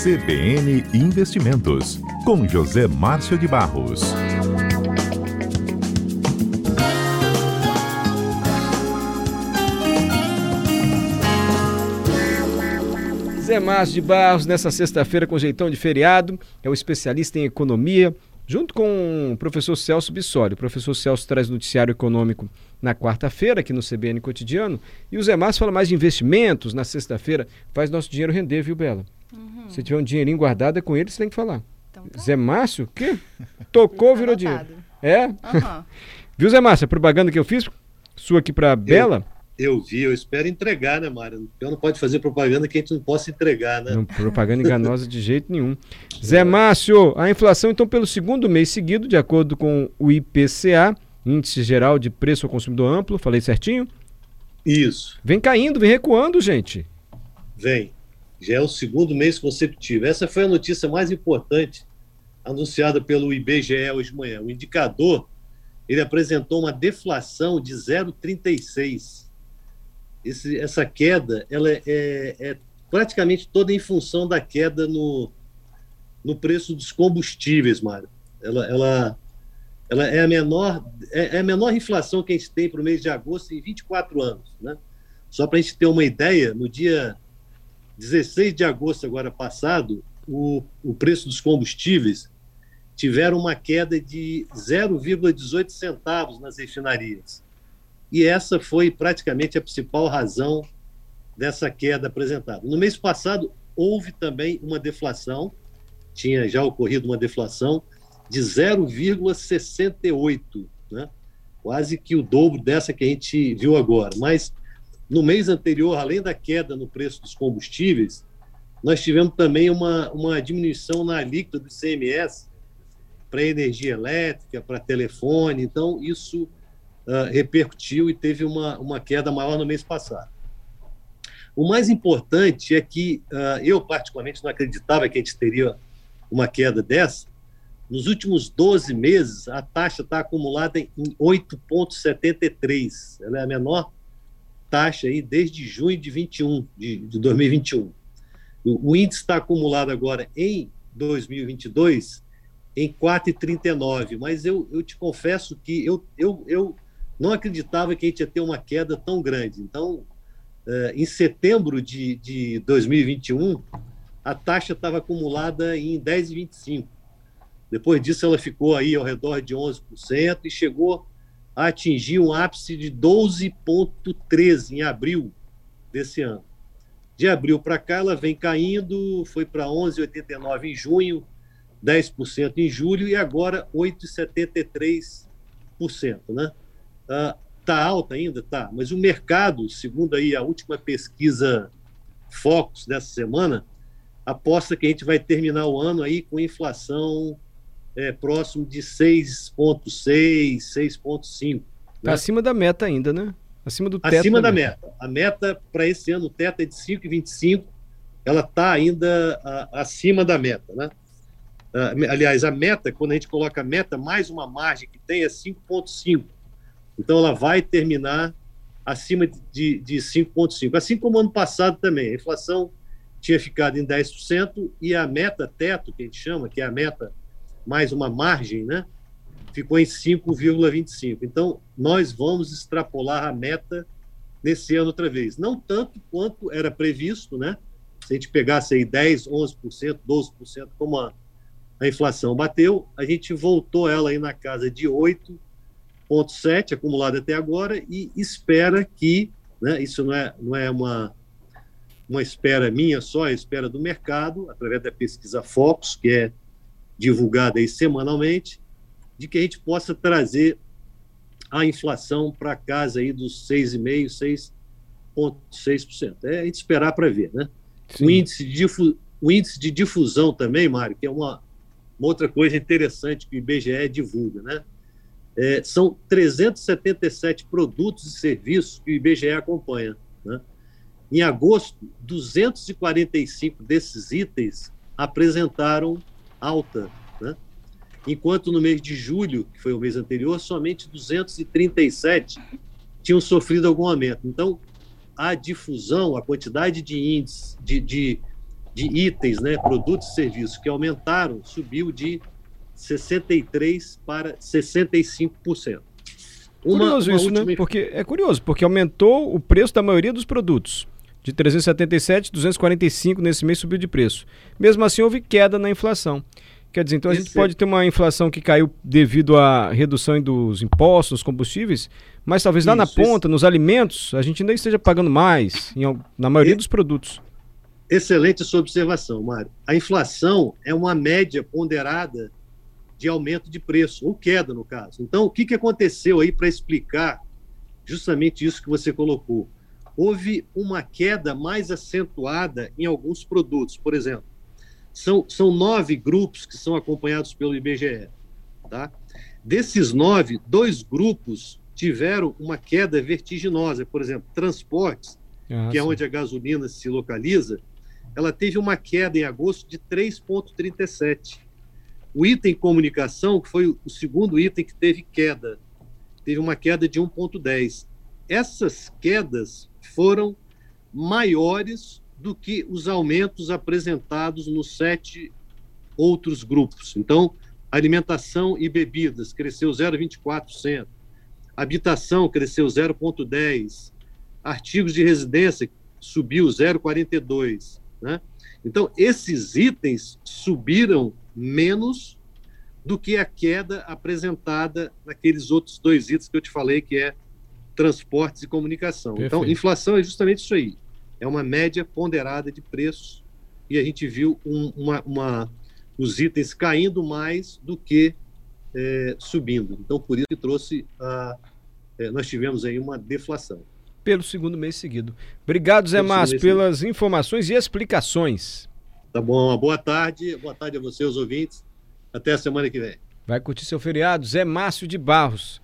CBN Investimentos, com José Márcio de Barros. Zé Márcio de Barros, nessa sexta-feira com jeitão de feriado, é o especialista em economia, junto com o professor Celso Bissoli. O professor Celso traz noticiário econômico na quarta-feira, aqui no CBN Cotidiano, e o Zé Márcio fala mais de investimentos na sexta-feira. Faz nosso dinheiro render, viu, Bela? Uhum. Se tiver um dinheirinho guardado é com ele, você tem que falar. Então tá. Zé Márcio, o quê? Tocou, virou dinheiro. É? Uhum. viu, Zé Márcio, a propaganda que eu fiz, sua aqui para Bela... Eu vi, eu espero entregar, né, Mário? Eu não pode fazer propaganda que a gente não possa entregar, né? Não, propaganda enganosa de jeito nenhum. Zé Márcio, a inflação, então, pelo segundo mês seguido, de acordo com o IPCA, Índice Geral de Preço ao Consumidor Amplo, falei certinho? Isso. Vem caindo, vem recuando, gente. Vem. Já é o segundo mês consecutivo. Essa foi a notícia mais importante anunciada pelo IBGE hoje de manhã. O indicador, ele apresentou uma deflação de 0,36 esse, essa queda ela é, é, é, praticamente toda em função da queda no, no preço dos combustíveis, Mário. Ela, ela, ela é, a menor, é, é a menor inflação que a gente tem para o mês de agosto em 24 anos. Né? Só para a gente ter uma ideia, no dia 16 de agosto, agora passado, o, o preço dos combustíveis tiveram uma queda de 0,18 centavos nas refinarias. E essa foi praticamente a principal razão dessa queda apresentada. No mês passado, houve também uma deflação, tinha já ocorrido uma deflação de 0,68, né? quase que o dobro dessa que a gente viu agora. Mas no mês anterior, além da queda no preço dos combustíveis, nós tivemos também uma, uma diminuição na alíquota do ICMS para energia elétrica, para telefone. Então, isso uh, repercutiu e teve uma, uma queda maior no mês passado. O mais importante é que uh, eu, particularmente, não acreditava que a gente teria uma queda dessa. Nos últimos 12 meses, a taxa está acumulada em 8,73. Ela é a menor taxa aí desde junho de 21, de, de 2021. O, o índice está acumulado agora em 2022 em 4,39. Mas eu, eu te confesso que eu, eu, eu não acreditava que a gente ia ter uma queda tão grande. Então, eh, em setembro de, de 2021, a taxa estava acumulada em 10,25. Depois disso, ela ficou aí ao redor de 11% e chegou atingir um ápice de 12,13 em abril desse ano. De abril para cá, ela vem caindo, foi para 11,89 em junho, 10% em julho e agora 8,73%, né? Está ah, alta ainda? Tá. Mas o mercado, segundo aí a última pesquisa Focus dessa semana, aposta que a gente vai terminar o ano aí com inflação é, próximo de 6,6, 6,5. Tá né? acima da meta ainda, né? Acima do teto. Acima da meta. meta. A meta para esse ano, o teto é de 5,25. Ela está ainda a, acima da meta, né? Uh, aliás, a meta, quando a gente coloca a meta mais uma margem que tem, é 5,5. Então, ela vai terminar acima de, de 5,5%. Assim como ano passado também. A inflação tinha ficado em 10% e a meta teto, que a gente chama, que é a meta mais uma margem, né? ficou em 5,25%. Então, nós vamos extrapolar a meta nesse ano outra vez. Não tanto quanto era previsto, né? Se a gente pegasse aí 10%, 11%, 12%, como a, a inflação bateu, a gente voltou ela aí na casa de 8%, 0,7 acumulado até agora e espera que, né, isso não é, não é uma, uma espera minha só, é a espera do mercado, através da pesquisa Focus, que é divulgada aí semanalmente, de que a gente possa trazer a inflação para casa aí dos 6,5%, 6,6%. É a gente esperar para ver, né? O índice, de o índice de difusão também, Mário, que é uma, uma outra coisa interessante que o IBGE divulga, né? É, são 377 produtos e serviços que o IBGE acompanha. Né? Em agosto, 245 desses itens apresentaram alta, né? enquanto no mês de julho, que foi o mês anterior, somente 237 tinham sofrido algum aumento. Então, a difusão, a quantidade de índices, de, de, de itens, né, produtos e serviços que aumentaram, subiu de 63 para 65%. Uma, curioso uma isso, né? última... né? Porque é curioso, porque aumentou o preço da maioria dos produtos. De 377, 245 nesse mês subiu de preço. Mesmo assim, houve queda na inflação. Quer dizer, então a Esse gente pode ter uma inflação que caiu devido à redução dos impostos, dos combustíveis, mas talvez lá isso, na ponta, isso. nos alimentos, a gente ainda esteja pagando mais, em, na maioria dos produtos. Excelente sua observação, Mário. A inflação é uma média ponderada de aumento de preço, ou queda, no caso. Então, o que, que aconteceu aí para explicar justamente isso que você colocou? Houve uma queda mais acentuada em alguns produtos. Por exemplo, são, são nove grupos que são acompanhados pelo IBGE. Tá? Desses nove, dois grupos tiveram uma queda vertiginosa. Por exemplo, transportes, ah, que é onde a gasolina se localiza, ela teve uma queda em agosto de 3,37. O item comunicação, que foi o segundo item que teve queda, teve uma queda de 1,10. Essas quedas foram maiores do que os aumentos apresentados nos sete outros grupos. Então, alimentação e bebidas cresceu 0,24%, habitação cresceu 0,10%, artigos de residência subiu 0,42%. Né? Então, esses itens subiram menos do que a queda apresentada naqueles outros dois itens que eu te falei, que é transportes e comunicação. Então, Perfeito. Então, inflação é justamente isso aí. É uma média ponderada de preços e a gente viu um, uma, uma, os itens caindo mais do que é, subindo. Então, por isso que trouxe a, é, nós tivemos aí uma deflação. Pelo segundo mês seguido. Obrigado, Zé Márcio, pelas seguido. informações e explicações. Tá bom, boa tarde, boa tarde a você, os ouvintes. Até a semana que vem. Vai curtir seu feriado, Zé Márcio de Barros.